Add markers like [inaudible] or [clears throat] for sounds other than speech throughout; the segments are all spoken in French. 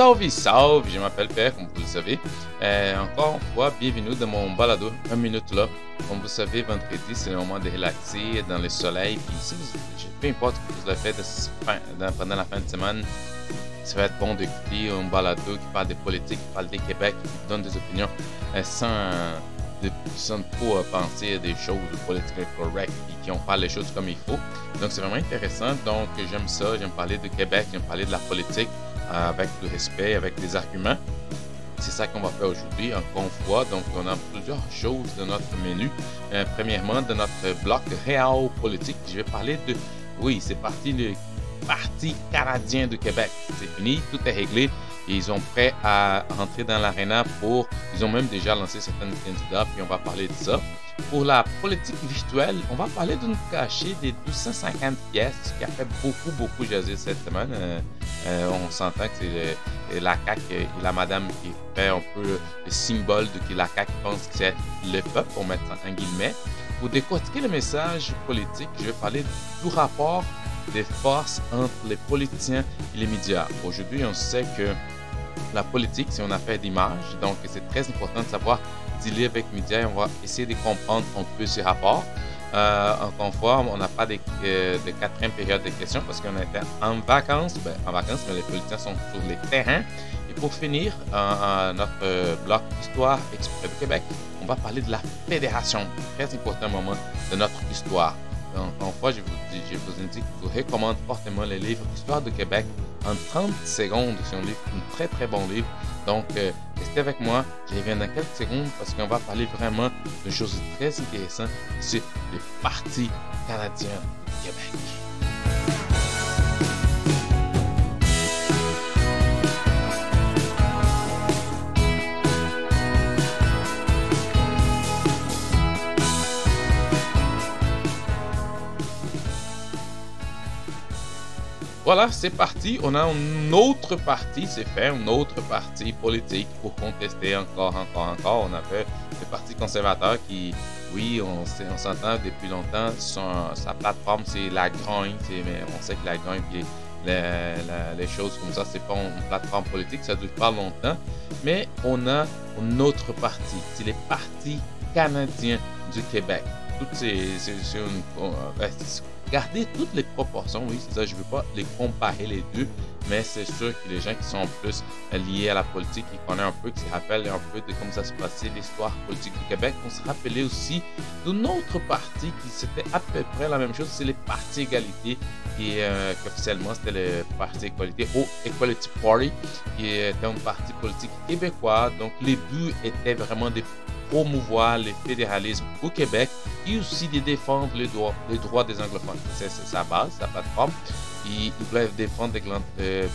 Salve, salve, je m'appelle Père, comme vous le savez. Euh, encore une fois, bienvenue dans mon balado, un minute là. Comme vous savez, vendredi, c'est le moment de relaxer dans le soleil. Puis si vous, peu importe ce que vous avez fait pendant la fin de semaine, ça va être bon d'écouter un balado qui parle de politique, qui parle des Québec, qui donne des opinions euh, sans, de, sans trop euh, penser des choses politiques correctes et qui ont pas les choses comme il faut. Donc c'est vraiment intéressant. Donc j'aime ça, j'aime parler de Québec, j'aime parler de la politique avec le respect, avec des arguments. C'est ça qu'on va faire aujourd'hui, encore une fois. Donc, on a plusieurs choses dans notre menu. Euh, premièrement, dans notre bloc réel politique, je vais parler de. Oui, c'est parti le Parti canadien du Québec. C'est fini, tout est réglé. ils sont prêts à rentrer dans l'aréna pour. Ils ont même déjà lancé certains candidats, puis on va parler de ça. Pour la politique virtuelle, on va parler d'une cachée des 250 pièces qui a fait beaucoup, beaucoup jaser cette semaine. Euh, euh, on s'entend que c'est la CAQ et la madame qui fait un peu le symbole de que la CAQ pense que c'est le peuple, pour mettre en guillemets. Pour décortiquer le message politique, je vais parler du rapport des forces entre les politiciens et les médias. Aujourd'hui, on sait que la politique, c'est une affaire d'image, donc c'est très important de savoir dealer avec les médias et on va essayer de comprendre un peu ces rapports. Euh, une fois, on n'a pas de, euh, de, quatrième période de questions parce qu'on était en vacances. Ben, en vacances, mais les politiciens sont sur les terrains. Et pour finir, euh, notre bloc Histoire exprès du Québec, on va parler de la fédération. Très important moment de notre histoire. Encore une fois, je vous, je vous indique que je vous recommande fortement le livre Histoire du Québec en 30 secondes. C'est un livre, un très très bon livre. Donc, euh, restez avec moi. Je reviens dans quelques secondes parce qu'on va parler vraiment de choses très intéressantes. C'est le Parti canadien du Québec. Voilà, c'est parti. On a une autre partie, c'est fait, une autre partie politique pour contester encore, encore, encore. On a fait le Parti conservateur qui, oui, on, s'entend depuis longtemps. sa plateforme, c'est la grogne. On sait que la grogne, puis les, choses comme ça, c'est pas une plateforme politique, ça dure pas longtemps. Mais on a une autre partie, c'est les partis canadiens du Québec. Toutes ces, euh, garder toutes les proportions, oui, c'est ça, je ne veux pas les comparer les deux, mais c'est sûr que les gens qui sont plus liés à la politique, qui connaissent un peu, qui se rappellent un peu de comment ça se passait, l'histoire politique du Québec, on se rappelait aussi d'une autre parti qui c'était à peu près la même chose, c'est les partis égalité, qui, euh, officiellement c'était le parti égalité, ou Equality Party, qui était un parti politique québécois, donc les buts étaient vraiment des promouvoir le fédéralisme au Québec et aussi de défendre les droits, les droits des anglophones. C'est sa base, sa plateforme. Ils, doivent défendre euh,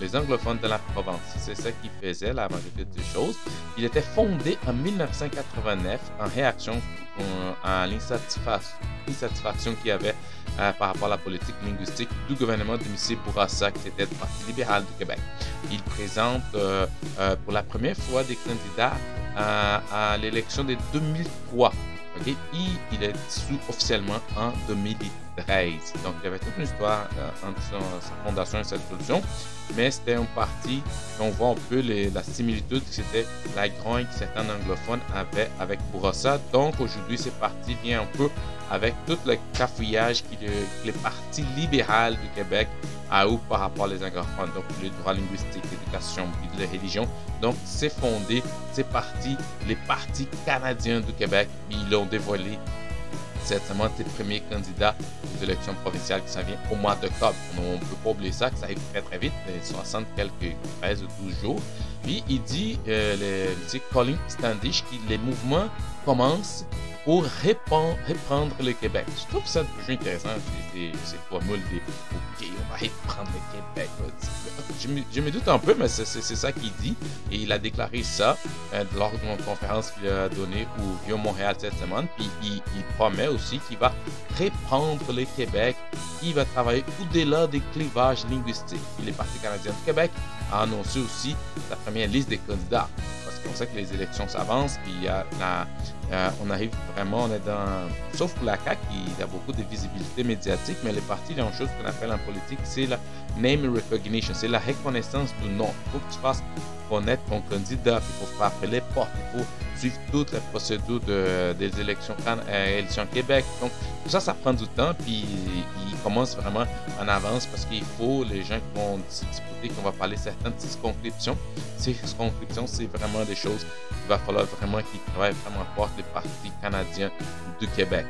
les anglophones de la province. C'est ça qu'il faisait la majorité des choses. Il était fondé en 1989 en réaction euh, à l'insatisfaction qu'il y avait euh, par rapport à la politique linguistique du gouvernement de M. Bourassa, qui était le Parti libéral du Québec. Il présente pour la première fois des candidats à, l'élection de 2003. Okay? Et il est dissous officiellement en 2013. Donc, il y avait toute une histoire euh, entre sa fondation et cette solution. Mais c'était un parti, on voit un peu la similitude que c'était la grogne que certains anglophones avaient avec Bourassa. Donc, aujourd'hui, ce parti vient un peu avec tout le cafouillage que les partis libéral du Québec a eu par rapport aux anglophones, donc le droit linguistique, l'éducation et la religion. Donc, c'est fondé, c'est parti, les partis canadiens du Québec, ils l'ont dévoilé certainement tes premiers candidats aux élections provinciales qui s'en viennent au mois d'octobre. On ne peut pas oublier ça, que ça arrive très très vite, 60 quelques 13 ou 12 jours. Puis il dit, euh, le, Colin Standish, que les mouvements commencent pour reprendre le Québec. Je trouve ça toujours intéressant, ces formules de OK, on va reprendre le Québec. Je me, doute un peu, mais c'est ça qu'il dit. Et il a déclaré ça euh, lors d'une conférence qu'il a donnée au Vieux-Montréal cette semaine. Puis il, promet aussi qu'il va reprendre le Québec. Il va travailler au-delà des clivages linguistiques. Puis les partis canadiens du Québec a annoncé aussi sa première liste des candidats qu'on sait que les élections s'avancent, puis il y a euh, on arrive vraiment, on est dans... Sauf pour la CAQ, il a beaucoup de visibilité médiatique, mais les partis, il y a une chose qu'on appelle en politique, c'est la name recognition, c'est la reconnaissance du nom. Il faut que tu fasses connaître ton candidat, il faut frapper les portes, il faut les procédures de, des élections, euh, élections Québec. Donc, tout ça, ça prend du temps, puis il commence vraiment en avance parce qu'il faut les gens qui vont discuter, qu'on va parler certaines circonscriptions. Ces circonscriptions, c'est vraiment des choses qu'il va falloir vraiment qu'ils travaillent vraiment fort les partis canadiens du Québec.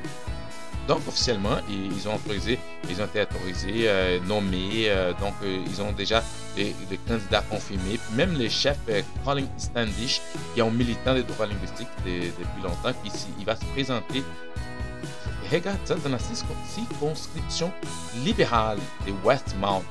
Donc, officiellement, ils ont autorisé, ils ont été autorisés, euh, nommés, euh, donc euh, ils ont déjà les, candidats confirmés, même les chefs Colin Standish, qui est un militant des droits linguistiques depuis longtemps, qui il va se présenter regarde ça dans la circonscription libérale de Westmount.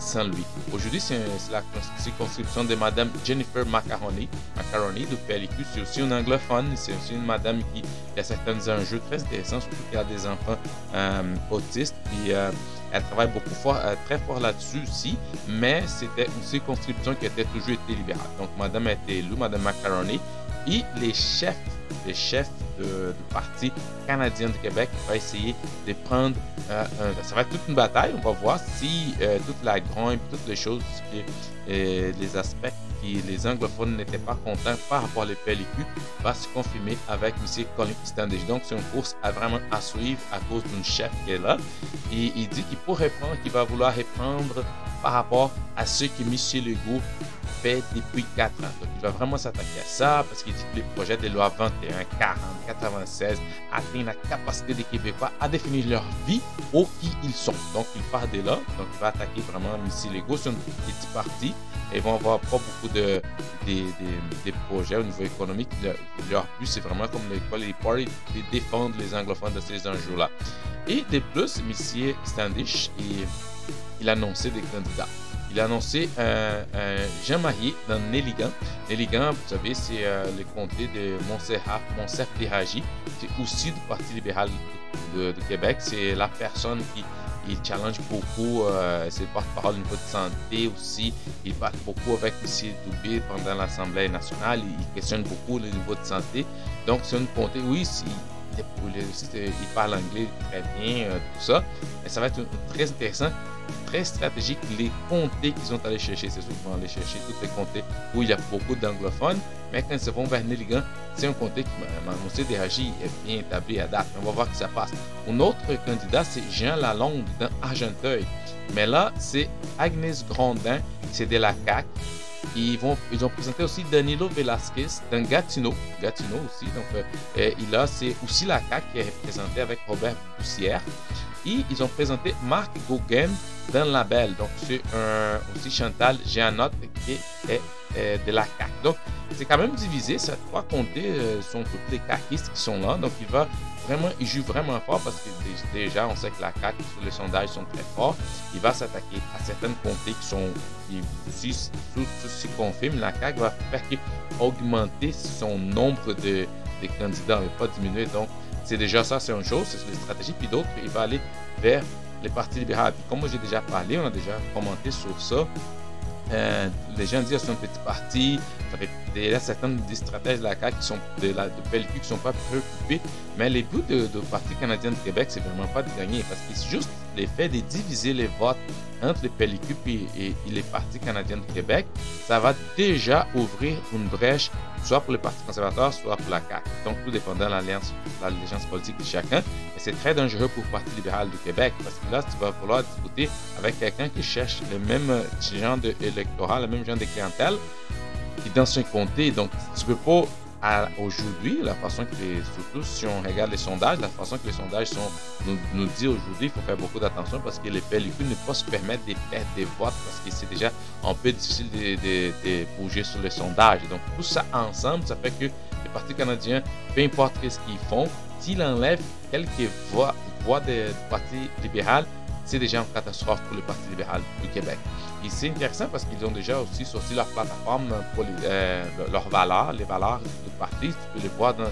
Saint-Louis. Aujourd'hui, c'est la circonscription de Madame Jennifer Macaroni, Macaroni de PLQ. C'est aussi une anglophone. C'est aussi une madame qui, a certains enjeux très intéressants, surtout qu'il y a des enfants euh, autistes. Puis, euh, elle travaille beaucoup fort, euh, très fort là-dessus aussi, mais c'était une circonscription qui était toujours été libérale. Donc, Madame a été élue, Madame Macaroni, et les chefs, les chefs de, parti canadien du Québec va essayer de prendre. Euh, ça va être toute une bataille. On va voir si euh, toute la grande, toutes les choses, euh, les aspects qui les anglophones n'étaient pas contents par rapport à PLQ va se confirmer avec M. Colin Standish. Donc, c'est une course à vraiment à suivre à cause d'une chef qui est là. Et il dit qu'il pourrait prendre, qu'il va vouloir reprendre par rapport à ce que M. Legault depuis 4 ans. Donc, il va vraiment s'attaquer à ça parce qu'il dit que les projets de loi 21, 40, 96 atteignent la capacité des Québécois à définir leur vie où qui ils sont. Donc, il part de là. Donc, il va attaquer vraiment M. Legault sur une petite partie. Et vont avoir pas beaucoup de, des, projets au niveau économique. Leur, but, c'est vraiment comme les Party, de défendre les anglophones de ces enjeux-là. Et de plus, M. Standish, il, il a annoncé des candidats. Il a annoncé un, Jean Marié dans Néligan. Néligan, vous savez, c'est euh, le comté de Montserrat, Montserrat C'est aussi du Parti libéral de, Québec. C'est la personne qui il challenge beaucoup euh, ses porte-parole au niveau de santé aussi. Il parle beaucoup avec M. Doubé pendant l'Assemblée nationale. Il, questionne beaucoup le niveau de santé. Donc, c'est une comté, oui, il, il, parle anglais très bien, euh, tout ça. Mais ça va être très intéressant très stratégique les comtés qu'ils sont allés chercher. C'est souvent aller chercher toutes les comtés où il y a beaucoup d'anglophones. Mais quand ils vont vers Nelligan, c'est un comté qui, M. Deragi, est bien établi à date. On va voir que ça passe. Un autre candidat, c'est Jean Lalonde dans Argenteuil. Mais là, c'est Agnès Grandin, c'est de la CAQ. Ils, vont, ils ont présenté aussi Danilo Velasquez dans Gatineau. Gatineau aussi. Donc, euh, il a, c'est aussi la CAQ qui est représentée avec Robert Poussière. Ils ont présenté Marc Gauguin dans la Belle. Donc, c'est aussi Chantal Géanotte qui est, de la CAQ. Donc, c'est quand même divisé. Ces trois comtés sont toutes les caquistes qui sont là. Donc, il va vraiment, il joue vraiment fort parce que déjà, on sait que la CAQ, sur les sondages, sont très forts. Il va s'attaquer à certaines comtés qui sont, si tout se confirme, la CAQ va faire augmenter son nombre de, de candidats et pas diminuer. Donc, c'est déjà ça, c'est une chose, c'est une stratégie. Puis d'autres, il va aller vers les partis libéraux. Puis comme j'ai déjà parlé, on a déjà commenté sur ça. Euh, les gens disent c'est un petit parti. Il y a certains des stratèges de la CAQ qui sont de la de PLQ qui sont pas préoccupés. Mais les buts de, de Parti canadien de Québec, c'est vraiment pas de gagner. Parce que c'est juste l'effet de diviser les votes entre les PLQ et, les partis canadiens du Québec, ça va déjà ouvrir une brèche, soit pour le Parti conservateur, soit pour la CAQ. Donc, tout dépendant de l'alliance, l'allégeance politique de chacun. Et c'est très dangereux pour le Parti libéral du Québec, parce que là, tu vas vouloir discuter avec quelqu'un qui cherche le même genre d'électorat, le même genre de clientèle, qui dans son comté. Donc, tu peux pas aujourd'hui, la façon que les, surtout si on regarde les sondages, la façon que les sondages sont, nous, nous dit aujourd'hui, il faut faire beaucoup d'attention parce que les pellicules ne peuvent pas se permettre de perdre des votes parce que c'est déjà un peu difficile de, de, bouger sur les sondages. Donc tout ça ensemble, ça fait que les partis canadiens, peu importe ce qu'ils font, s'ils enlèvent quelques voix, voix du Parti libéral, c'est déjà une catastrophe pour le Parti libéral du Québec. Et c'est intéressant parce qu'ils ont déjà aussi sorti leur plateforme pour euh, leurs valeurs, les valeurs du parti. Tu peux les voir dans,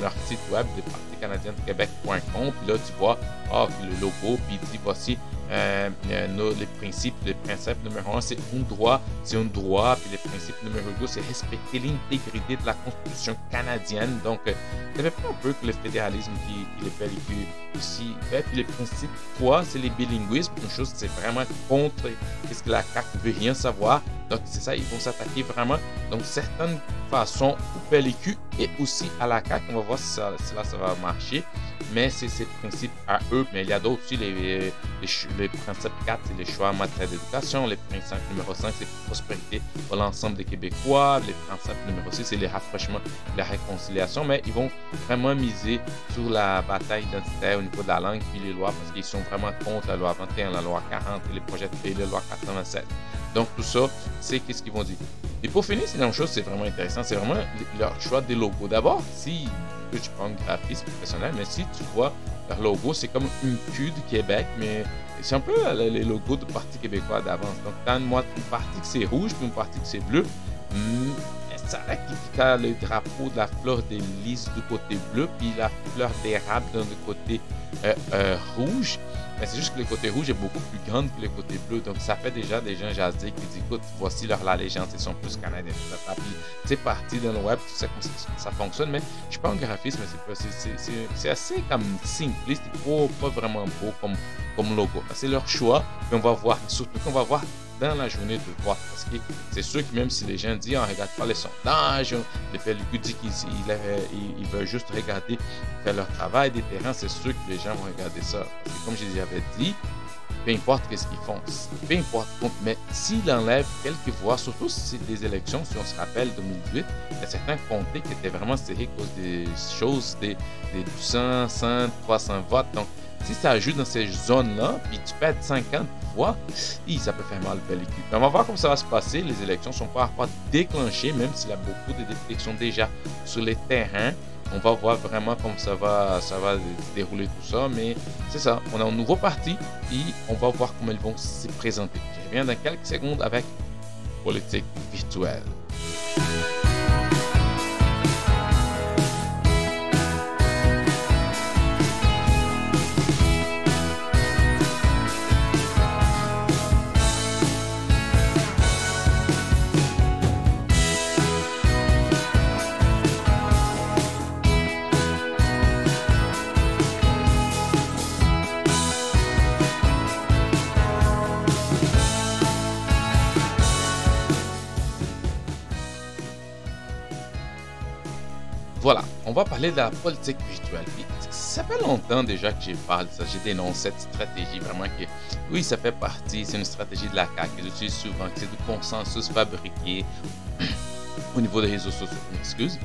leur site web de Parti canadien de Québec.com. Puis là, tu vois oh, le logo, puis il dit voici euh, nos, les principes, le principe numéro un, c'est un droit, c'est un droit, puis le principe numéro deux, c'est respecter l'intégrité de la Constitution canadienne. Donc, ça fait pas un peu que le fédéralisme qui, qui le véhicule ici. Et puis, le principe 3, c'est les bilinguismes. Une chose, c'est vraiment contre qu'est-ce que la CAQ veut rien savoir. Donc, c'est ça, ils vont s'attaquer vraiment. Donc, certaines façons au PLQ et aussi à la CAQ. On va voir si, ça, là, ça va marcher. Mais c'est ces principes à eux. Mais il y a d'autres aussi. Les, les principes 4, c'est les choix en matière d'éducation. Les principes numéro 5, c'est prospérité pour l'ensemble des Québécois. Les principes numéro 6, c'est les rapprochements, la réconciliation. Mais ils vont vraiment miser sur la bataille identitaire au niveau de la langue puis les lois parce qu'ils sont vraiment contre la loi 21, la loi 40 et les projets de et la loi 87. Donc tout ça, c'est qu'est-ce qu'ils vont dire. Et pour finir, c'est une chose, c'est vraiment intéressant, c'est vraiment leur choix des logos. D'abord, si tu prends un graphisme professionnel, mais si tu vois leur logo, c'est comme une queue du Québec, mais c'est un peu les logos du Parti québécois d'avance. Donc, quand moi, une partie que c'est rouge, puis une partie que c'est bleu, hmm, ça a le drapeau de la fleur des lys du côté bleu, puis la fleur d'érable du côté euh, euh, rouge. Mais c'est juste que le côté rouge est beaucoup plus grand que le côté bleu. Donc, ça fait déjà des gens jasés qui disent écoute, voici leur la légende, ils sont plus canadiens. C'est parti dans le web, sais comment ça, fonctionne. Mais je un graphiste, mais c'est assez comme simpliste, pas, pas vraiment beau comme, comme logo. C'est leur choix. Et on va voir, surtout qu'on va voir dans la journée de vote. Parce que c'est sûr que même si les gens disent on ne regarde pas les sondages, les PLQ disent qu'ils veulent juste regarder faire leur travail des terrains, c'est sûr que les gens vont regarder ça. Comme je l'avais dit, peu importe qu'est-ce qu'ils font, peu importe, mais s'ils enlèvent quelques voix, surtout si c'est des élections, si on se rappelle 2018, il y a certains comtés qui étaient vraiment serrés à cause des choses, des, des 200, 100, 300 votes. Donc, si ça ajoute dans ces zones-là, puis tu perds 50 voix, ça peut faire mal le pellicule. On va voir comment ça va se passer. Les élections sont pas déclenchées, même s'il y a beaucoup de élections déjà sur les terrains. On va voir vraiment comment ça va, ça va dérouler tout ça. Mais c'est ça, on a un nouveau parti et on va voir comment ils vont se présenter. Je reviens dans quelques secondes avec politique virtuelle. On va parler de la politique virtuelle. ça fait longtemps déjà que j'ai parlé de ça. J'ai dénoncé cette stratégie vraiment que, oui, ça fait partie, c'est une stratégie de la CAQ que j'utilise souvent, que c'est du consensus fabriqué [clears throat] au niveau des réseaux sociaux. Excuse.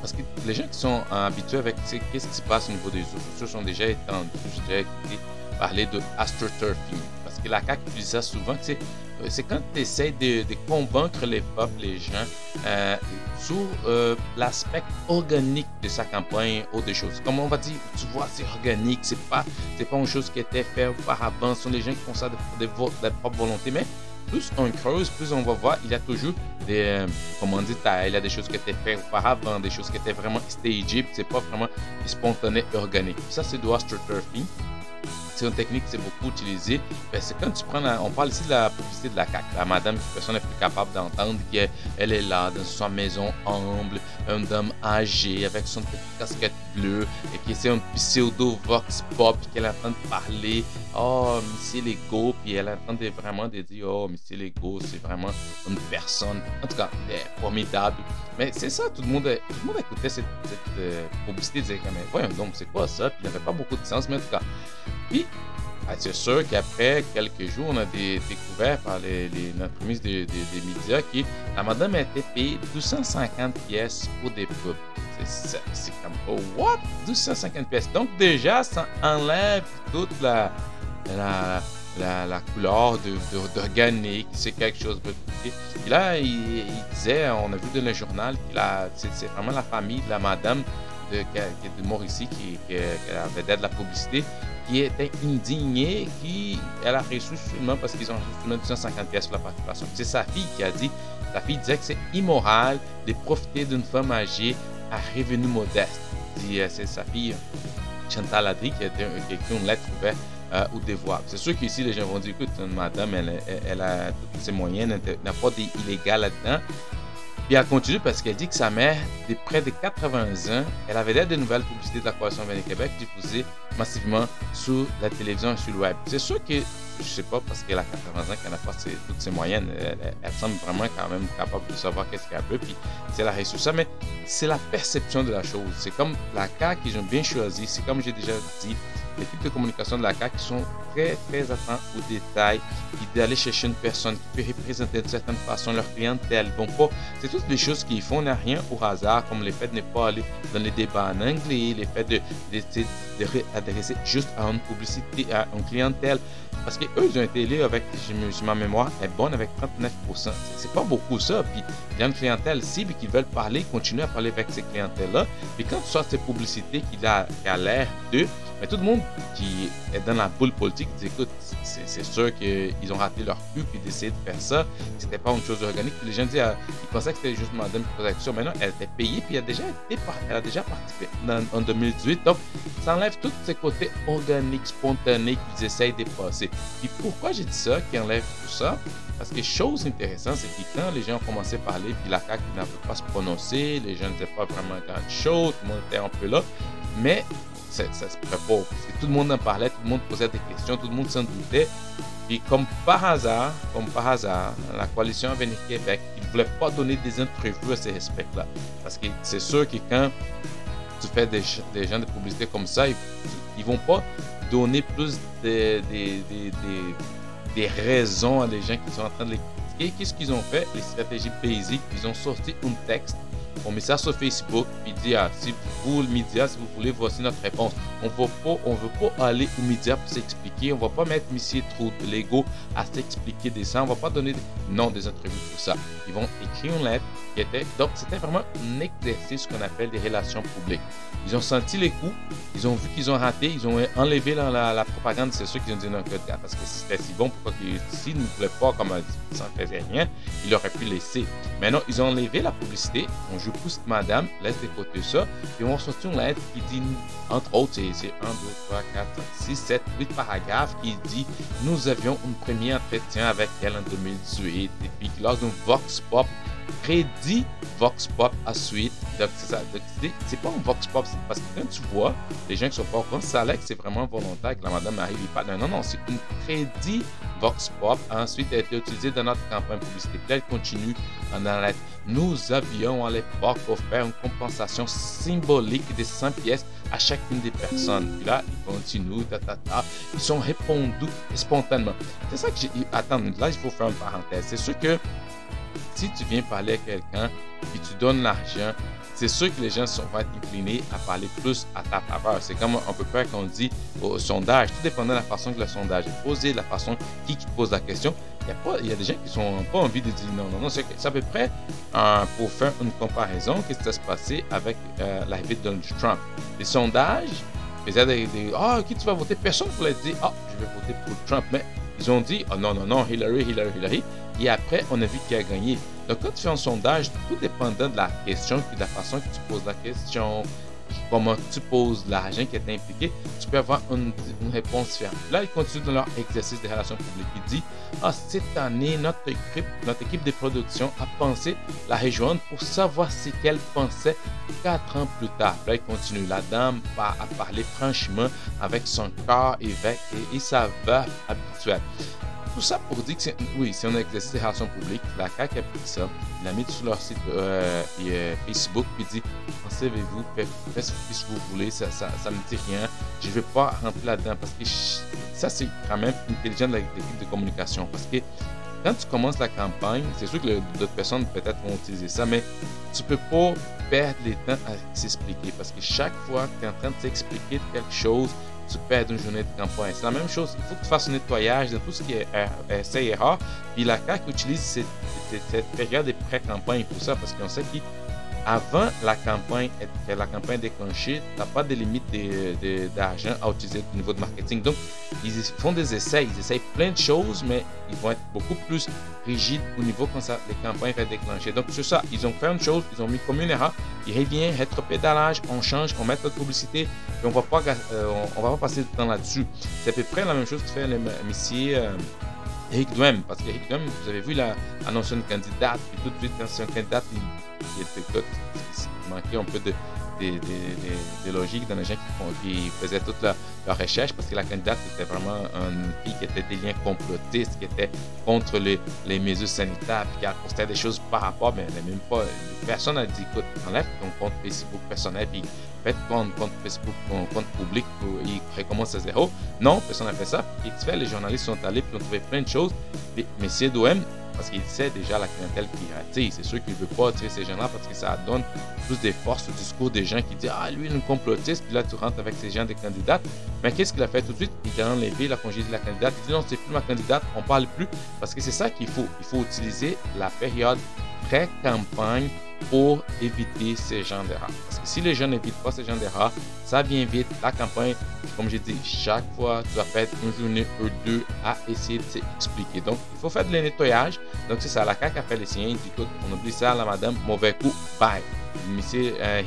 parce que les gens qui sont habitués avec qu'est-ce qui se passe au niveau des réseaux sociaux sont déjà étendus. J'ai déjà écouté parler de astroturfing. Parce que la CAQ utilise ça souvent. C'est c'est quand tu essaies de, convaincre les peuples, les gens, euh, sur euh, l'aspect organique de sa campagne ou des choses. Comme on va dire, tu vois, c'est organique, c'est pas, c'est pas une chose qui était faite auparavant. Ce sont les gens qui font ça de, de, de, propre volonté. Mais plus on creuse, plus on va voir, il y a toujours des, euh, comment dit, il y a des choses qui étaient faites auparavant, des choses qui étaient vraiment stagées, c'est pas vraiment spontané, organique. Ça, c'est du astroturfing c'est une technique qui est beaucoup utilisée. Ben, c'est quand tu prends, on parle ici de la publicité de la CAQ, la madame personne n'est plus capable d'entendre, qu'elle est là dans sa maison humble, un homme âgé avec son casquette et qui c'est un pseudo vox pop, qu'elle est en train de parler, oh, Missy Lego, puis elle est en train de vraiment de dire, oh, Missy Lego, c'est vraiment une personne, en tout cas, formidable. Mais c'est ça, tout le monde, tout le monde écoutait cette, euh, publicité, disait, mais voyons donc, c'est quoi ça? Puis il n'y avait pas beaucoup de sens, mais en tout cas, puis, ben, c'est sûr qu'après quelques jours, on a découvert par les, notre ministre des, médias que la madame a été payée 250 pièces pour des pubs. C'est comme, oh, what? 250 pièces. Donc, déjà, ça enlève toute la, la, la, couleur d'organique, c'est quelque chose de Et là, il, disait, on a vu dans le journal c'est vraiment la famille de la madame de, de Mauricie qui, qui, avait d'aide la publicité qui était indignée, qui elle a reçu seulement parce qu'ils ont reçu seulement 250 pièces pour la participation. C'est sa fille qui a dit, sa fille disait que c'est immoral de profiter d'une femme âgée à revenu modeste. Euh, c'est sa fille Chantal a dit qui a écrit une lettre ouverte euh, ou dévoile. C'est sûr qu'ici, les gens vont dire, écoute, madame, elle, elle, a tous ses moyens, n'a pas d'illégal là-dedans. Puis elle continue parce qu'elle dit que sa mère, de près de 80 ans, elle avait d'ailleurs de nouvelles publicités de la Coalition Avenir Québec diffusées massivement sur la télévision et sur le web. C'est sûr que, je sais pas, parce qu'elle a 80 ans, qu'elle n'a pas toutes ses moyennes, elle, semble vraiment quand même capable de savoir qu'est-ce qu'elle veut, puis c'est la réussite ça, mais c'est la perception de la chose. C'est comme la cas qu'ils ont bien choisi, c'est comme j'ai déjà dit, l'équipe de communication de la CAQ qui sont très, très attents aux détails, puis d'aller chercher une personne qui peut représenter de certaine façon leur clientèle. Bon, c'est toutes les choses qu'ils font, n'a rien au hasard, comme le fait de ne pas aller dans les débats en anglais, le fait de, d'adresser juste à une publicité, à une clientèle. Parce qu'eux, ils ont été élus avec, si ma mémoire est bonne, avec 39%. C'est pas beaucoup ça. Puis il y a une clientèle cible qui veulent parler, continuer à parler avec ces clientèles-là. Puis quand tu sors ces publicités a, qui a l'air d'eux, mais tout le monde qui est dans la boule politique dit écoute, c'est sûr qu'ils ont raté leur cul puis d'essayer de faire ça. C'était pas une chose organique. Puis les gens disent, ah, ils pensaient que c'était juste madame qui question. Mais non, elle était payée puis elle a déjà, participé en 2018. Donc, ça enlève tous ces côtés organiques, spontanés qu'ils essayent de passer. Puis pourquoi j'ai dit ça, qui enlève tout ça? Parce que chose intéressante, c'est que quand les gens ont commencé à parler, puis la CAQ n'avait pas se prononcer, les gens n'étaient pas vraiment grand chose, tout le monde était un peu là. Mais ça, ça se ferait pas. Parce que tout le monde en parlait, tout le monde posait des questions, tout le monde s'en doutait. Puis comme par hasard, comme par hasard, la coalition Avenir Québec, ils ne voulaient pas donner des interviews à ces respects-là. Parce que c'est sûr que quand tu fais des, des gens de publicité comme ça, ils, ne vont pas donner plus des, des, des, raisons à des gens qui sont en train de les critiquer. Qu'est-ce qu'ils ont fait? Les stratégies basiques, ils ont sorti un texte met ça sur Facebook, puis si vous, le si vous voulez, voici notre réponse. On ne veut pas aller au média pour s'expliquer. On ne va pas mettre Monsieur trop de l'ego à s'expliquer des ça. On ne va pas donner non des entrevues pour ça. Ils vont écrire une lettre qui était. Donc, c'était vraiment un exercice qu'on appelle des relations publiques. Ils ont senti les coups, ils ont vu qu'ils ont raté, ils ont enlevé la, la, propagande. C'est sûr qu'ils ont dit non, parce que c'était si bon, pourquoi s'ils ne voulaient pas, comme ça ne faisait rien, ils auraient pu laisser. Maintenant, ils ont enlevé la publicité. Joue pousse madame, laisse de côté ça, et on sorti une lettre qui dit, entre autres, c'est 1, 2, 3, 4, 5, 6, 7, 8 paragraphes qui dit Nous avions un premier entretien avec elle en 2018, et puis lors d'un Vox Pop, prédit Vox Pop à suite. Donc, c'est ça. C'est pas un Vox Pop, parce que quand tu vois les gens qui sont pas au courant, que c'est vraiment volontaire que la madame arrive et pas. Non, non, c'est une prédit Vox Pop a ensuite été utilisé dans notre campagne publicitaire. Elle continue en lettre. Nous avions à l'époque offert une compensation symbolique de 100 pièces à chacune des personnes. Puis là, ils continuent, ta, ta, ta. Ils sont répondus spontanément. C'est ça que j'ai. Attends, là, il faut faire une parenthèse. C'est sûr que si tu viens parler à quelqu'un, puis tu donnes l'argent, c'est sûr que les gens sont pas inclinés à parler plus à ta faveur. C'est comme un peu près qu'on dit au sondage, tout dépendant de la façon que le sondage est posé, de la façon qui, pose la question. Il y, a pas, y a des gens qui n'ont pas envie de dire non, non, non. C'est à peu près euh, pour faire une comparaison, qu'est-ce qui va se passer avec euh, l'arrivée de Donald Trump? Les sondages faisaient des, Ah, qui tu vas voter? Personne ne voulait dire Ah, je vais voter pour Trump. Mais ils ont dit Ah, non, non, non, Hillary, Hillary, Hillary. Et après, on a vu qui a gagné. Donc, quand tu fais un sondage, tout dépendant de la question, puis de la façon que tu poses la question, comment tu poses l'argent qui est impliqué, tu peux avoir une, réponse différente. Là, ils continuent dans leur exercice de relations publiques. Ils disent, ah, cette année, notre équipe, notre équipe de production a pensé la rejoindre pour savoir ce qu'elle pensait quatre ans plus tard. Là, ils continuent. La dame a parlé franchement avec son corps et, et, et sa voix habituelle. Tout ça pour dire que c'est, oui, c'est un exercice de relations publiques. La CAQ a pris ça, l'a mis sur leur site euh, et, Facebook, puis dit Pensez-vous, faites ce que vous voulez, ça, ça, ça me dit rien, je ne vais pas rentrer là-dedans. Parce que ça, c'est quand même intelligent de l'équipe de communication. Parce que quand tu commences la campagne, c'est sûr que d'autres personnes peut-être vont utiliser ça, mais tu peux pas perdre le temps à s'expliquer. Parce que chaque fois que tu es en train de t'expliquer quelque chose, tu perds une journée de campagne. C'est la même chose. Il faut que tu fasses un nettoyage de tout ce qui est essai erreur. Puis la CAQ utilise cette, cette, période de pré-campagne pour ça parce qu'on sait qu'ils avant la campagne, que la campagne déclenchée, tu n'as pas de limite d'argent à utiliser au niveau de marketing. Donc, ils font des essais, ils essayent plein de choses, mais ils vont être beaucoup plus rigides au niveau quand ça, les campagnes vont déclencher. Donc, c'est ça, ils ont fait une chose, ils ont mis comme une erreur, ils reviennent, rétropédalage, on change, on met notre publicité, et on va euh, on, va pas passer du temps là-dessus. C'est à peu près la même chose que fait le monsieur euh, Eric Duhem, parce qu'Eric Duhem, vous avez vu, il a annoncé une candidate, puis tout de suite, c'est un candidat, il, était il manquait un peu de, logique dans les gens qui, qui faisaient toute la, recherche parce que la candidate était vraiment une fille qui était des liens complotistes, qui était contre les, mesures sanitaires, puis qui posté des choses par rapport, mais elle même pas. Personne n'a dit écoute, enlève ton compte Facebook personnel, puis faites ton compte Facebook, ton compte public, il recommence à zéro. Non, personne n'a fait ça. Et tu fais, les journalistes sont allés, puis ont trouvé plein de choses. Mais M. Parce qu'il sait déjà la clientèle qui attire. C'est sûr qu'il ne veut pas attirer ces gens-là parce que ça donne plus de force au discours des gens qui disent Ah, lui, il est un complotiste, puis là, tu rentres avec ces gens des candidats. Mais qu'est-ce qu'il a fait tout de suite? Il a enlevé la congé de la candidate. Il dit Non, c'est plus ma candidate, on parle plus. Parce que c'est ça qu'il faut. Il faut utiliser la période pré-campagne pour éviter ces gens d'erreurs. Parce que si les gens n'évitent pas ces gens d'erreurs, ça vient vite. La campagne, comme j'ai dit, chaque fois, tu vas faire une journée ou deux à essayer de s'expliquer. Donc, il faut faire de nettoyage. Donc, c'est ça. La CAQ a fait les siens. Il dit, on oublie ça, la madame, mauvais coup, bye. Monsieur euh,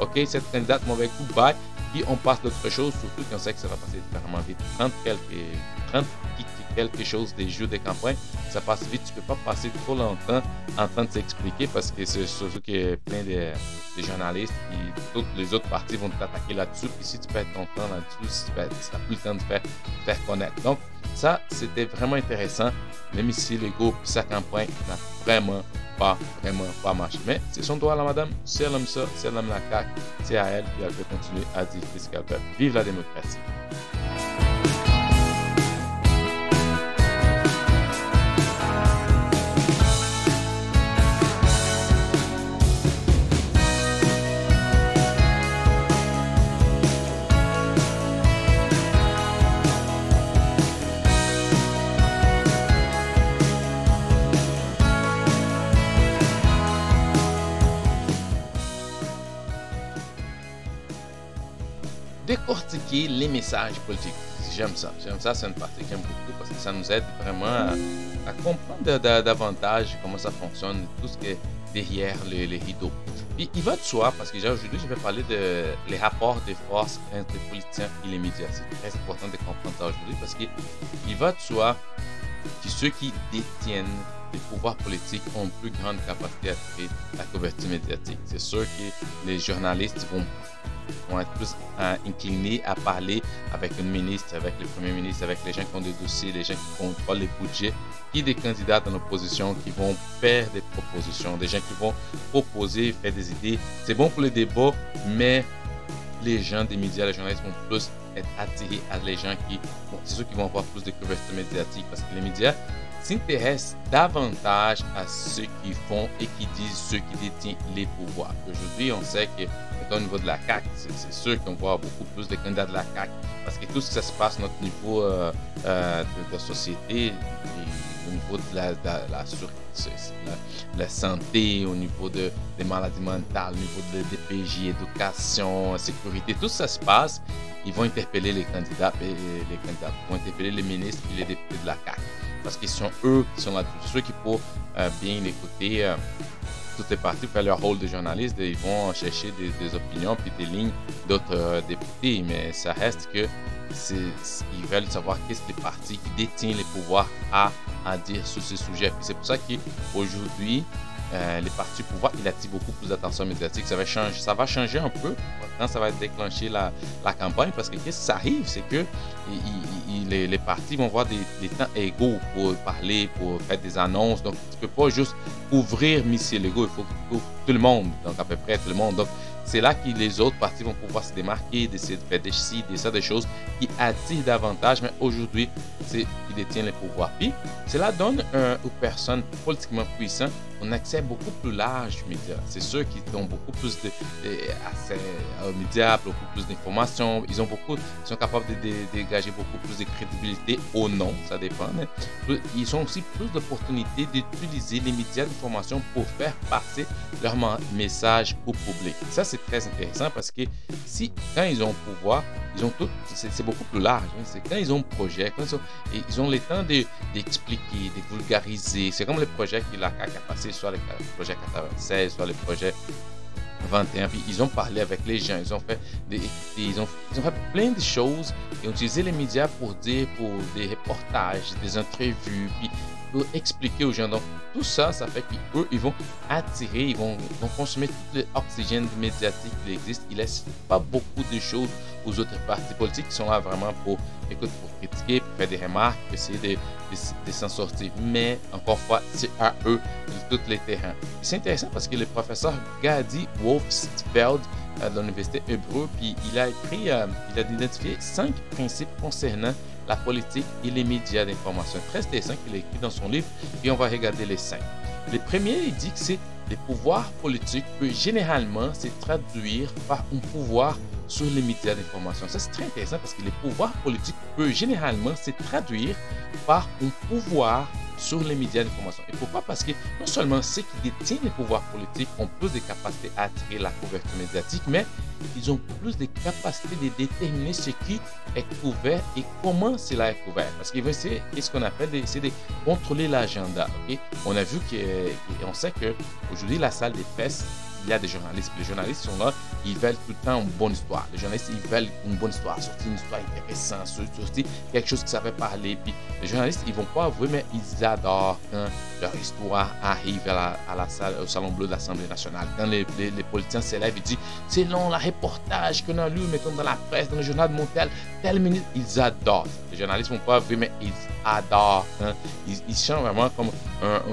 OK, cette candidate, mauvais coup, bye. Puis on passe d'autres choses, surtout qu'on sait que ça va passer vraiment vite. 30 quelques, 30 quelque chose des jeux de campagne, ça passe vite. Tu peux pas passer trop longtemps en train de s'expliquer parce que c'est surtout a plein de, journalistes et toutes les autres parties vont t'attaquer là-dessus. Puis si tu perds ton temps là-dessus, si tu n'as plus le temps de faire, faire connaître. Donc, ça, c'était vraiment intéressant. Même ici, Lego puis sa campagne n'a vraiment pas, vraiment pas marché. Mais c'est son droit, la madame. Si elle aime ça, si elle aime la CAQ, c'est à elle, puis elle peut continuer à dire ce qu'elle veut. Vive la démocratie! Les messages politiques. J'aime ça. J'aime ça, c'est une partie que j'aime beaucoup parce que ça nous aide vraiment à, comprendre davantage comment ça fonctionne, tout ce qui est derrière les, rideaux. Puis il va de soi, parce que aujourd'hui, je vais parler de rapports de force entre les politiciens et les médias. C'est très important de comprendre ça aujourd'hui parce qu'il va de soi que ceux qui détiennent les pouvoirs politiques ont plus grande capacité à faire la couverture médiatique. C'est sûr que les journalistes vont vont être plus euh, inclinés à parler avec une ministre, avec le premier ministre, avec les gens qui ont des dossiers, les gens qui contrôlent les budgets, et des candidats en opposition qui vont faire des propositions, des gens qui vont proposer, faire des idées. C'est bon pour le débat, mais les gens des médias, les journalistes vont plus être attirés à les gens qui, c'est ceux qui vont avoir plus de couverture médiatique parce que les médias s'intéressent davantage à ceux qui font et qui disent ceux qui détiennent les pouvoirs. Aujourd'hui, on sait que au niveau de la CAQ, c'est sûr qu'on voit beaucoup plus de candidats de la CAQ. Parce que tout ce qui se passe à notre niveau euh, euh, de, société, au niveau de la, la, santé, au niveau de, des maladies mentales, au niveau de DPJ, éducation, sécurité, tout ça se passe, ils vont interpeller les candidats, les candidats vont interpeller les ministres et les députés de la CAQ parce qu'ils sont eux qui sont là. C'est sûr qu'il faut euh, bien écouter toutes les parties faire leur rôle de journaliste, ils vont chercher des, opinions puis des lignes d'autres euh, députés, mais ça reste que ils veulent savoir qu'est-ce que les partis qui détiennent les pouvoirs a à dire sur ce sujet. C'est pour ça qu'aujourd'hui, euh, les partis au pouvoir, il attire beaucoup plus d'attention médiatique. Ça va changer, ça va changer un peu quand ça va déclencher la, campagne, parce que qu'est-ce qui arrive, c'est que les, partis vont avoir des, temps égaux pour parler, pour faire des annonces. Donc, tu peux pas juste ouvrir Missile Lego, il faut tout le monde, donc à peu près tout le monde. Donc, c'est là que les autres partis vont pouvoir se démarquer, d'essayer de faire des ci, des choses qui attirent davantage. Mais aujourd'hui, c'est qui détiennent les pouvoirs. Puis, cela donne aux personnes politiquement puissantes un accès beaucoup plus large aux médias. C'est ceux qui ont beaucoup plus d'accès aux médias, beaucoup plus d'informations. Ils ont beaucoup, ils sont capables de, dégager beaucoup plus de crédibilité ou non, ça dépend. ils ont aussi plus d'opportunités d'utiliser les médias d'information pour faire passer leur message au public. Ça, c'est très intéressant parce que si, quand ils ont pouvoir, ils ont tout, c'est beaucoup plus large. Hein. C'est quand ils ont un projet, quand ils ont, ils ont le temps d'expliquer, de, vulgariser. C'est comme le projet qu'il a, a passé, soit le projet 96, soit le projet 21. Puis ils ont parlé avec les gens, ils ont fait, des, ils ont, ils ont fait plein de choses. Ils ont utilisé les médias pour pour des reportages, des entrevues, pour expliquer aux gens. Donc, tout ça, ça fait qu'eux, ils vont attirer, ils vont, consommer tout l'oxygène médiatique qui existe. Ils laissent pas beaucoup de choses aux autres partis politiques qui sont là vraiment pour, écoute, pour critiquer, pour faire des remarques, pour essayer de, de, s'en sortir. Mais, encore une fois, c'est à eux de tous les terrains. C'est intéressant parce que le professeur Gadi Wolfsfeld euh, de l'Université Hébreu, puis il a écrit, euh, il a identifié cinq principes concernant la politique et les médias d'information. Très intéressant qu'il a écrit dans son livre et on va regarder les cinq. Le premier, il dit que c'est les pouvoirs politiques peut généralement se traduire par un pouvoir sur les médias d'information. Ça, c'est très intéressant parce que les pouvoirs politiques peut généralement se traduire par un pouvoir sur les médias d'information. Et pourquoi? Parce que non seulement ceux qui détiennent les pouvoirs politiques ont plus de capacités à attirer la couverture médiatique, mais ils ont plus de capacités de déterminer ce qui est couvert et comment cela est couvert. Parce qu'ils vont essayer, ce qu'on appelle, d'essayer de contrôler l'agenda. On a vu qu'on sait qu'aujourd'hui, la salle des fesses il y a des journalistes. Les journalistes sont là, ils veulent tout le temps une bonne histoire. Les journalistes, ils veulent une bonne histoire, sortir une histoire intéressante, sortir quelque chose qui ça fait parler. Puis les journalistes, ils vont pas avouer, mais ils adorent quand leur histoire arrive à la, salle, au Salon Bleu de l'Assemblée nationale. Quand les, politiciens s'élèvent, ils disent, c'est long, la reportage nous avons lu, mettons, dans la presse, dans le journal de Montel, tel ministre, ils adorent. Les journalistes vont pas avouer, mais ils adorent. Hein. Ils, chantent vraiment comme,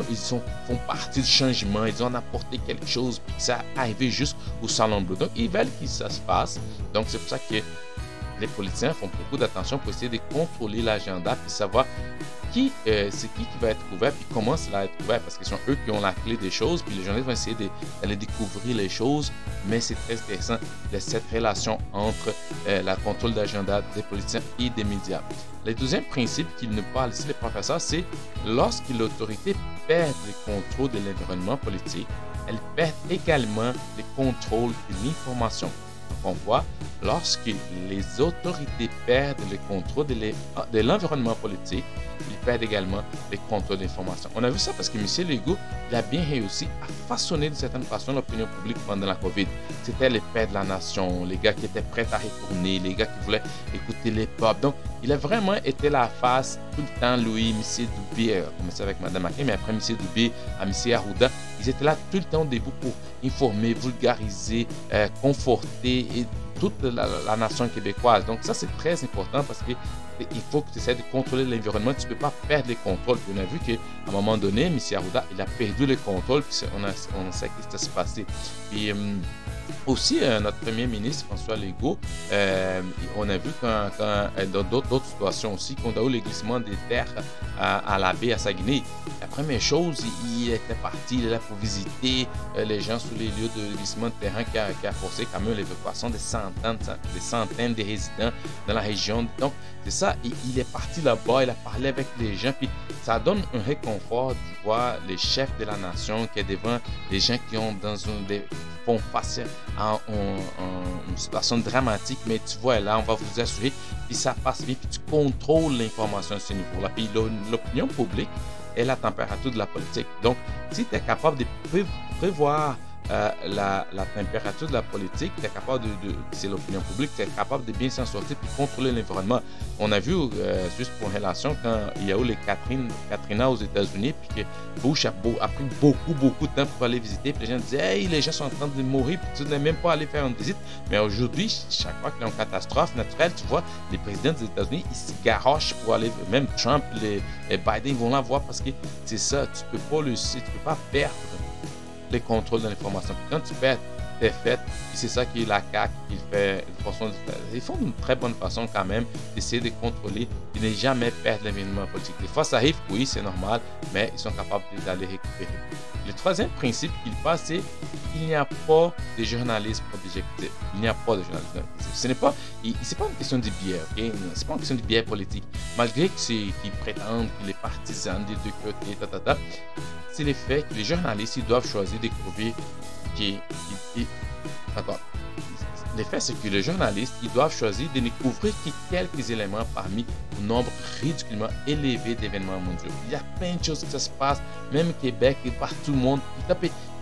ils sont, font partie du changement, ils ont apporté quelque chose, ça arriver juste au Salon Bleu. Donc, ils veulent que ça se passe. Donc, c'est pour ça que les politiciens font beaucoup d'attention pour essayer de contrôler l'agenda puis savoir qui, euh, c'est qui qui va être couvert puis comment cela va être couvert parce que ce sont eux qui ont la clé des choses puis les journalistes vont essayer d'aller découvrir les choses mais c'est très intéressant de cette relation entre euh, la contrôle d'agenda des politiciens et des médias. Le deuxième principe qu'il nous parle ici, les professeurs, c'est lorsque l'autorité perd le contrôle de l'environnement politique, elle perd également le contrôle de l'information. On voit, lorsque les autorités perdent le contrôle de l'environnement politique, ils perdent également le contrôle de l'information. On a vu ça parce que M. Legault il a bien réussi à façonner de certaine façon l'opinion publique pendant la COVID. C'était les pères de la nation, les gars qui étaient prêts à retourner, les gars qui voulaient écouter les pop. Donc, il a vraiment été la face tout le temps, Louis, M. Dubé, commencé avec Mme Maquet, mais après M. Dubé, M. Arruda, ils étaient là tout le temps debout pour informer, vulgariser, euh, conforter et toute la, nation québécoise. Donc ça, c'est très important parce que il faut que tu essaies de contrôler l'environnement. Tu ne peux pas perdre les contrôles. on a vu qu'à un moment donné, M. Arruda, il a perdu les contrôles. Puis on, a, on sait ce qui s'est passé. Puis, aussi, euh, notre premier ministre, François Legault, euh, on a vu quand, euh, dans d'autres situations aussi, qu'on a eu le glissement des terres à, la baie à Saguenay, la première chose, il, était parti, là pour visiter les gens sur les lieux de glissement de terrain qui a, forcé quand même l'évacuation des centaines, de résidents dans la région. Donc, c'est ça, il, est parti là-bas, il a parlé avec les gens, puis ça donne un réconfort de voir les chefs de la nation qui est devant les gens qui ont dans une, des, font face à, une situation dramatique, mais tu vois, là, on va vous assurer, puis ça passe bien, puis tu contrôles l'information à ce niveau-là. Puis l'opinion publique est la température de la politique. Donc, si tu es capable de prévoir euh, la, température de la politique, capable de, c'est l'opinion publique, tu es capable de bien s'en sortir et contrôler l'environnement. On a vu, euh, juste pour relation, quand il y a eu les Catherine, Katrina aux États-Unis, puis que Bush a, pris beaucoup, beaucoup de temps pour aller visiter, puis les gens disaient, hey, les gens sont en train de mourir, puis tu n'es même pas aller faire une visite. Mais aujourd'hui, chaque fois qu'il y a une catastrophe naturelle, tu vois, les présidents des États-Unis, ils se garochent pour aller, même Trump, les, Biden, ils vont la voir parce que c'est ça, tu peux pas le, tu peux pas perdre les contrôles de l'information. Quand tu perds était faite. c'est ça qui la CAQ, il fait Ils font d'une très bonne façon quand même d'essayer de contrôler, de ne jamais perdre l'événement politique. Des fois, ça arrive, oui, c'est normal, mais ils sont capables d'aller récupérer. Le troisième principe qu'il passe, c'est qu'il n'y a pas de journalisme objectif. Il n'y a pas de journalisme. Ce n'est pas, pas une question de biais, ok? C'est pas une question de biais politique. Malgré qu'ils prétendent qu'il est partisan des deux côtés, ta, ta, ta, c'est le fait que les journalistes, ils doivent choisir qui. Le fait, c'est que les journalistes, ils doivent choisir de ne couvrir que quelques éléments parmi un nombre ridiculement élevé d'événements mondiaux. Il y a plein de choses qui se passent, même au Québec et partout le monde.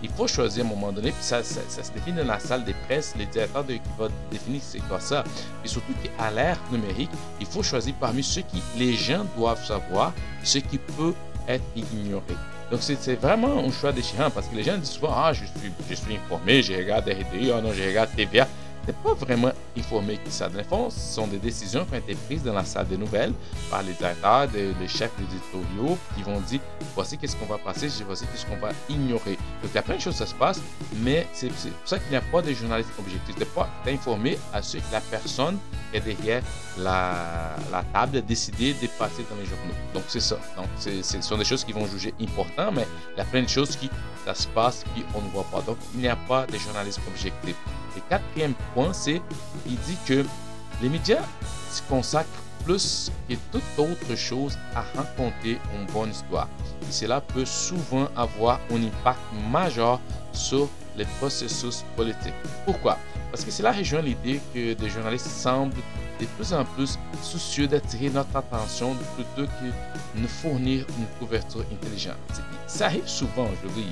Il faut choisir à un moment donné, puis ça, ça, se définit dans la salle des presse, les directeurs de, qui vont définir c'est quoi ça. Et surtout qu'à l'ère numérique, il faut choisir parmi ceux qui les gens doivent savoir, ce qui peut être ignoré. Donc c'est vraiment un choix déchirant parce que les gens disent souvent Ah, je suis, je suis informé, je regarde RDI, oh non, TVA n'est pas vraiment informé qui ça. Dans ce sont des décisions qui ont été prises dans la salle des nouvelles par les directeurs, les chefs d'éditoriaux qui vont dire voici qu'est-ce qu'on va passer, voici qu'est-ce qu'on va ignorer. Donc il y a plein de choses qui se passent, mais c'est pour ça qu'il n'y a pas de journalistes objectifs. De pas d'informer à ceux que la personne qui est derrière la, table a décidé de passer dans les journaux. Donc c'est ça. Donc ce sont des choses qui vont juger importantes, mais il y a plein de choses qui ça se passe puis on ne voit pas. Donc il n'y a pas de journalisme objectif. Et quatrième point, c'est il dit que les médias se consacrent plus que toute autre chose à raconter une bonne histoire. Et cela peut souvent avoir un impact majeur sur les processus politiques. Pourquoi? Parce que cela rejoint l'idée que des journalistes semblent de plus en plus soucieux d'attirer notre attention plutôt que de nous fournir une couverture intelligente. Ça arrive souvent aujourd'hui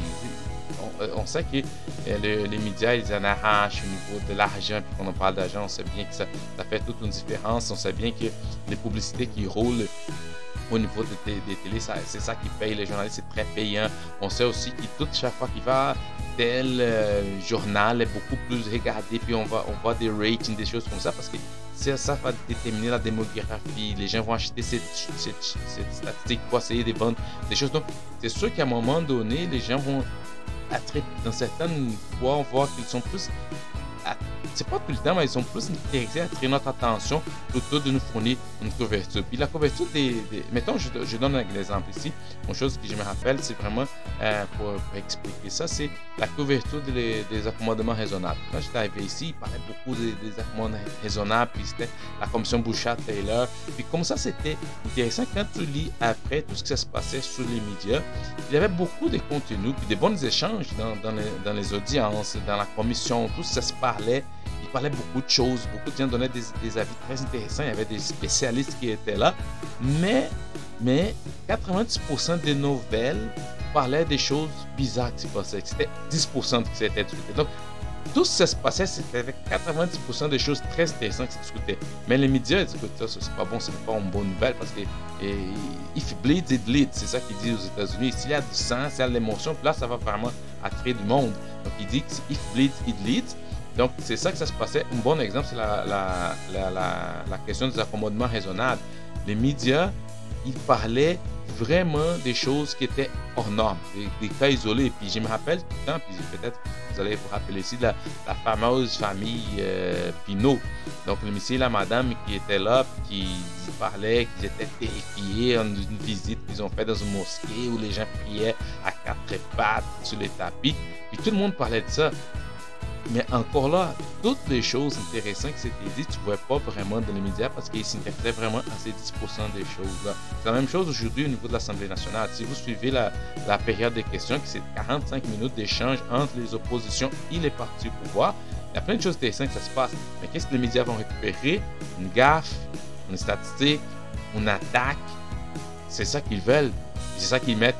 on, sait que euh, les médias, ils en arrachent au niveau de l'argent. Puis quand on parle d'argent, on sait bien que ça, fait toute une différence. On sait bien que les publicités qui roulent au niveau des, télés, c'est ça qui paye les journalistes, c'est très payant. On sait aussi que toute chaque fois qu'il va tel euh, journal est beaucoup plus regardé, puis on va on voit des ratings, des choses comme ça, parce que ça va déterminer la démographie. Les gens vont acheter cette, cette, cette statistique pour essayer de vendre des choses. Donc, c'est sûr qu'à un moment donné, les gens vont dans certaines fois, on voit qu'ils sont plus c'est pas tout le temps, mais ils sont plus intéressés à attirer notre attention plutôt de nous fournir une couverture. Puis la couverture des. mettons, je, donne un exemple ici. Une chose que je me rappelle, c'est vraiment euh, pour, expliquer ça, c'est la couverture des, accommodements raisonnables. Quand j'étais arrivé ici, il parlait beaucoup des, accommodements raisonnables, puis c'était la commission Bouchard-Taylor. Puis comme ça, c'était intéressant quand tu lis après tout ce qui se passait sur les médias. Il y avait beaucoup de contenus, puis des bons échanges dans, dans, les, dans les audiences, dans la commission, tout ça se parlait il parlait beaucoup de choses, beaucoup de gens donnaient des, avis très intéressants, il y avait des spécialistes qui étaient là, mais, mais 90% des nouvelles parlaient des choses bizarres qui se passaient. C'était 10% qui s'était discuté. Donc, tout ce qui se passait, c'était avec 90% des choses très intéressantes qui se discutaient. Mais les médias, ils disent que ça, c'est pas bon, c'est pas une bonne nouvelle parce que et, if bleeds, it leads. C'est ça qu'ils disent aux États-Unis. S'il y a du sang, s'il y a de l'émotion, là, ça va vraiment attirer du monde. Donc, il dit que if bleeds, it leads. Donc, c'est ça que ça se passait. Un bon exemple, c'est la, la, question des accommodements raisonnables. Les médias, ils parlaient vraiment des choses qui étaient hors normes, des, cas isolés. Puis je me rappelle tout le temps, puis peut-être vous allez vous rappeler ici de la, fameuse famille euh, Pinot. Donc le monsieur et la madame qui étaient là, qui parlaient, qu'ils étaient terrifiés en une visite qu'ils ont fait dans une mosquée où les gens priaient à quatre pattes sur les tapis. Puis tout le monde parlait de ça. Mais encore là, toutes les choses intéressantes qui s'étaient dites, tu ne vois pas vraiment dans les médias parce qu'ils s'intéressaient vraiment à ces 10% des choses-là. C'est la même chose aujourd'hui au niveau de l'Assemblée nationale. Si vous suivez la, période des questions, qui c'est 45 minutes d'échange entre les oppositions et les partis au pouvoir, il y a plein de choses intéressantes qui se passe. Mais qu'est-ce que les médias vont récupérer? Une gaffe, une statistique, une attaque. C'est ça qu'ils veulent. C'est ça qu'ils mettent.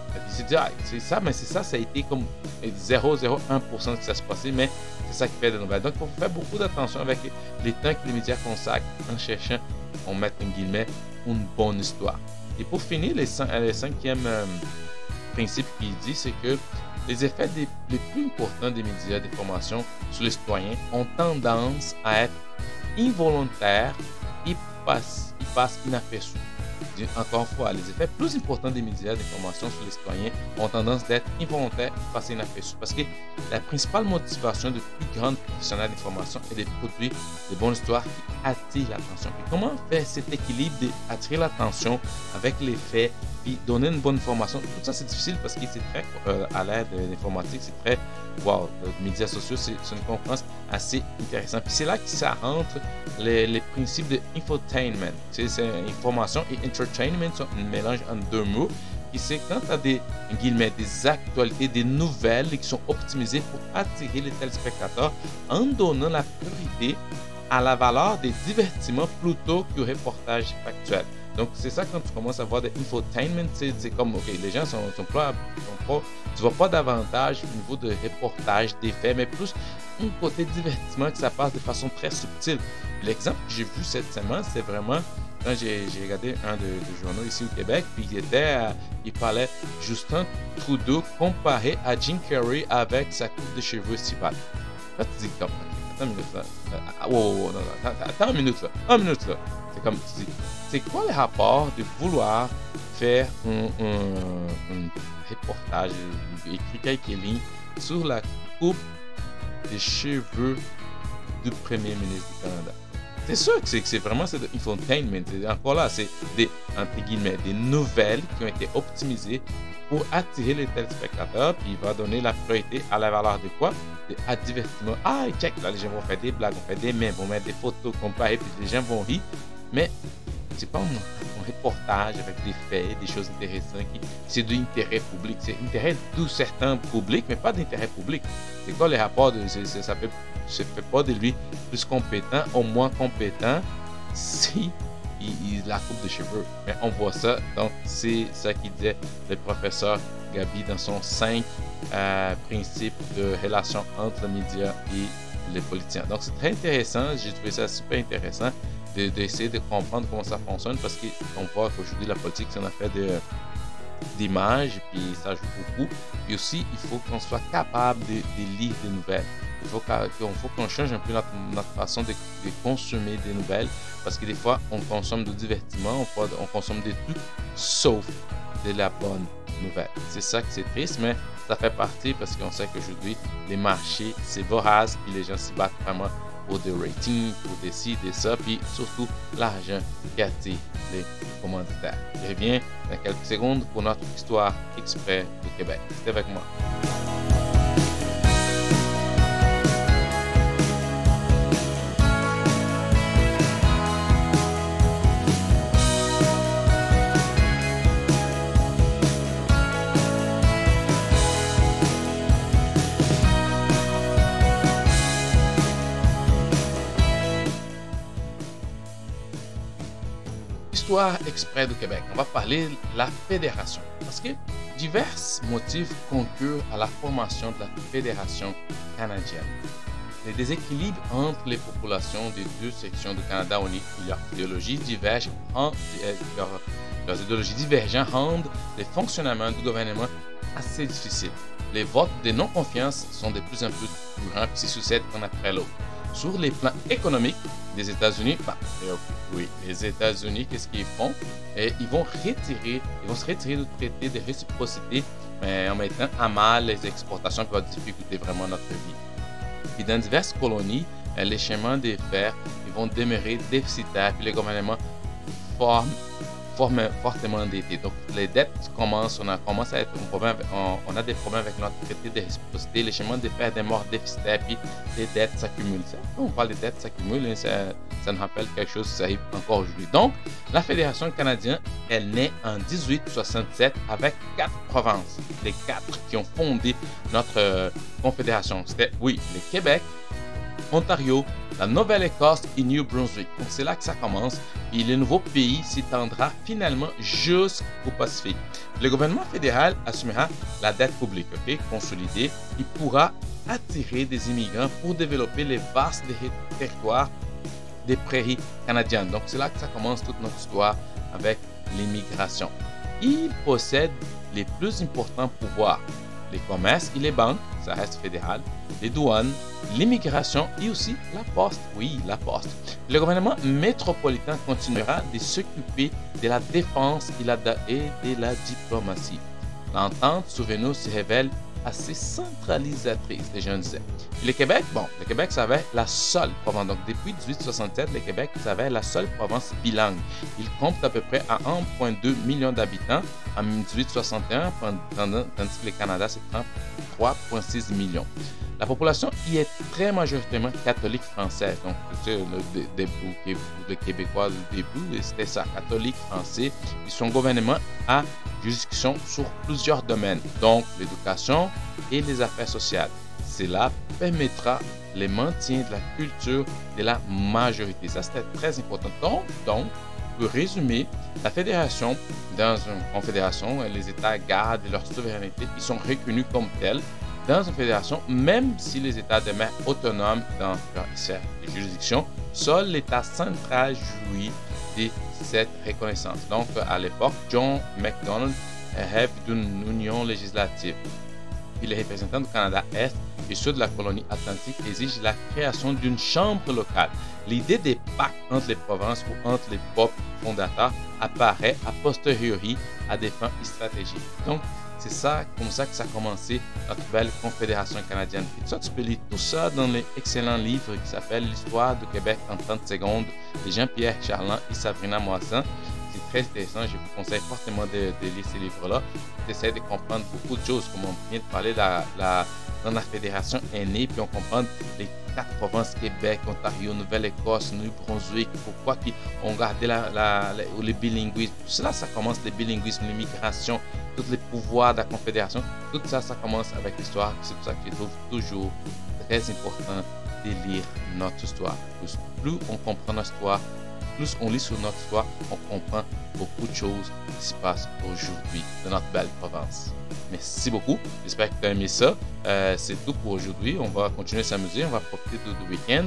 Ah, c'est ça, mais c'est ça, ça a été comme 0,01% que ça se passait, mais c'est ça qui fait des nouvelles. Donc, il faut faire beaucoup d'attention avec les temps que les médias consacrent en cherchant, on met en guillemets, une bonne histoire. Et pour finir, le cinquième euh, principe qu'il dit, c'est que les effets les plus importants des médias d'information sur les citoyens ont tendance à être involontaires et passent inaperçus. Encore une fois, les effets plus importants des médias d'information sur les citoyens ont tendance d'être involontaires et passer inaperçus. Parce que la principale motivation de plus grandes professionnels d'information est de produire des bonnes histoires qui attirent l'attention. Comment faire cet équilibre d'attirer l'attention avec les faits, donner une bonne information Tout ça, c'est difficile parce que c'est très, euh, à l'aide de l'informatique, c'est très, wow, les médias sociaux, c'est une conférence assez intéressante. Puis c'est là que ça rentre les, principes de infotainment. C'est information et entertainment sont un mélange en deux mots. Qui c'est quand tu as des guillemets, des actualités, des nouvelles qui sont optimisées pour attirer les téléspectateurs en donnant la priorité à la valeur des divertissements plutôt qu'au reportage factuel. Donc, c'est ça quand tu commences à voir des infotainment, c'est comme, OK, les gens sont, sont, pas, sont pas, tu vois pas davantage au niveau de reportage, des mais plus un côté divertissement que ça passe de façon très subtile. L'exemple que j'ai vu cette semaine, c'est vraiment quand j'ai regardé un de, de, journaux ici au Québec, puis il était, il parlait Justin Trudeau comparé à Jim Carrey avec sa coupe de cheveux si Là, tu dis comme, attends une minute là, oh, non, attends, une minute là, une minute là. C'est comme, tu dis, c'est quoi le rapport de vouloir faire un, reportage, écrit quelques lignes sur la coupe des cheveux du premier ministre du Canada? C'est sûr que c'est vraiment c'est de infotainment. Encore là, c'est des, entre guillemets, des nouvelles qui ont été optimisées pour attirer les téléspectateurs, puis il va donner la priorité à la valeur de quoi? De à divertissement. Ah, check, là, les gens vont faire des blagues, vont faire des mèmes, vont mettre des photos comparées, puis les gens vont rire. Mais pas un, reportage avec des faits, des choses intéressantes. C'est de l'intérêt public. C'est intérêt de certains publics, mais pas d'intérêt public. C'est quoi les rapports de, ça fait fais pas de lui plus compétent, au moins compétent si il, a la coupe de cheveux. Mais on voit ça. Donc, c'est ça qu'il disait le professeur Gabi dans son 5 euh, principes de relation entre les médias et les politiciens. Donc, c'est très intéressant. J'ai trouvé ça super intéressant d'essayer de, de, comprendre comment ça fonctionne parce qu'on voit qu'aujourd'hui, la politique, c'est une affaire de d'images, puis ça joue beaucoup. Et aussi, il faut qu'on soit capable de, de lire des nouvelles. Il faut qu'on change un peu notre, notre façon de, de, consommer des nouvelles parce que des fois, on consomme du divertissement, on, on consomme des trucs sauf de la bonne nouvelle. C'est ça que c'est triste, mais ça fait partie parce qu'on sait qu'aujourd'hui, les marchés, c'est vorace et les gens se battent vraiment pour des ratings, pour des ci, des ça, puis surtout l'argent attire les commanditaires. Je reviens dans quelques secondes pour notre histoire exprès du Québec. Restez avec moi. Histoire exprès du Québec. On va parler de la fédération. Parce que divers motifs concurrent à la formation de la fédération canadienne. Les déséquilibres entre les populations des deux sections du Canada où leurs idéologies divergent, idéologies divergentes rendent le fonctionnement du gouvernement assez difficile. Les votes de non-confiance sont de plus en plus courants et se succèdent un après l'autre sur les plans économiques des États-Unis, bah, oui, les États-Unis, qu'est-ce qu'ils font? Et Ils vont retirer, ils vont se retirer du traité de réciprocité, mais en mettant à mal les exportations qui vont difficulter vraiment notre vie. Et dans diverses colonies, les chemins de fer ils vont demeurer déficitaires, puis les gouvernements forment fortement endetté. Donc, les dettes commencent, on a à être un problème, on, a des problèmes avec notre traité de réciprocité, les chemins de fer des morts déficitaires, puis les dettes s'accumulent. On parle des dettes s'accumulent, ça, ça nous rappelle quelque chose qui arrive encore aujourd'hui. Donc, la Fédération canadienne, elle naît en 1867 avec quatre provinces, les quatre qui ont fondé notre euh, confédération. C'était, oui, le Québec, Ontario, la Nouvelle-Écosse et New Brunswick. Donc c'est là que ça commence et le nouveau pays s'étendra finalement jusqu'au Pacifique. Le gouvernement fédéral assumera la dette publique ok, consolidée et pourra attirer des immigrants pour développer les vastes territoires des prairies canadiennes. Donc c'est là que ça commence toute notre histoire avec l'immigration. Il possède les plus importants pouvoirs, les commerces et les banques ça reste fédéral, les douanes, l'immigration et aussi la poste. Oui, la poste. Le gouvernement métropolitain continuera de s'occuper de la défense et de la diplomatie. L'entente, souvenez-nous, se révèle assez centralisatrice, les gens disaient. le Québec, bon, le Québec, ça avait la seule province. Donc, depuis 1867, le Québec, ça avait la seule province bilingue. Il compte à peu près à 1,2 million d'habitants en 1861, tandis que le Canada, c'est 33,6 millions. La population y est très majoritairement catholique française. Donc, tu sais, le, début, le Québécois du début, c'était ça, catholique français. Et son gouvernement a juridiction sur plusieurs domaines, donc l'éducation et les affaires sociales. Cela permettra le maintien de la culture de la majorité. Ça, c'était très important. Donc, donc, pour résumer, la fédération, dans une confédération, les États gardent leur souveraineté, ils sont reconnus comme tels dans une fédération, même si les États demeurent autonomes dans leur juridiction, seul l'État central jouit de cette reconnaissance. Donc, à l'époque, John MacDonald rêve d'une union législative. Les représentants du Canada-Est et ceux de la colonie atlantique exigent la création d'une chambre locale. L'idée des pactes entre les provinces ou entre les peuples fondateurs apparaît a posteriori à des fins stratégiques. Donc, c'est ça, comme ça que ça a commencé notre belle Confédération canadienne. Et ça, tu peux lire tout ça dans l'excellent livre qui s'appelle L'histoire du Québec en 30 secondes de Jean-Pierre Charland et Sabrina Moisson. Très intéressant, je vous conseille fortement de, lire ces livres-là. Tu de comprendre beaucoup de choses, comme on vient de parler, la, la, dans la fédération est née, puis on comprend les quatre provinces, Québec, Ontario, Nouvelle-Écosse, New-Brunswick, pourquoi on gardait la, la, le bilinguisme. Tout cela, ça commence le bilinguisme, l'immigration, tous les pouvoirs de la Confédération. Tout ça, ça commence avec l'histoire. C'est pour ça que je trouve toujours très important de lire notre histoire. plus on comprend notre histoire, plus on lit sur notre histoire, on comprend beaucoup de choses qui se passent aujourd'hui dans notre belle province. Merci beaucoup. J'espère que tu as aimé ça. Euh, c'est tout pour aujourd'hui. On va continuer à s'amuser. On va profiter du week-end.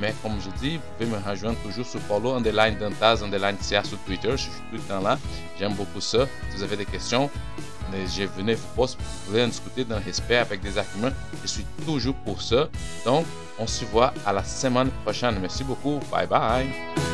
Mais comme je dis, vous pouvez me rejoindre toujours sur Paulo Underline Dantaz Underline CA sur Twitter. Je suis tout le temps là. J'aime beaucoup ça. Si vous avez des questions, je venais vous poser, vous pouvez en discuter dans le respect avec des arguments. Je suis toujours pour ça. Donc, on se voit à la semaine prochaine. Merci beaucoup. Bye bye.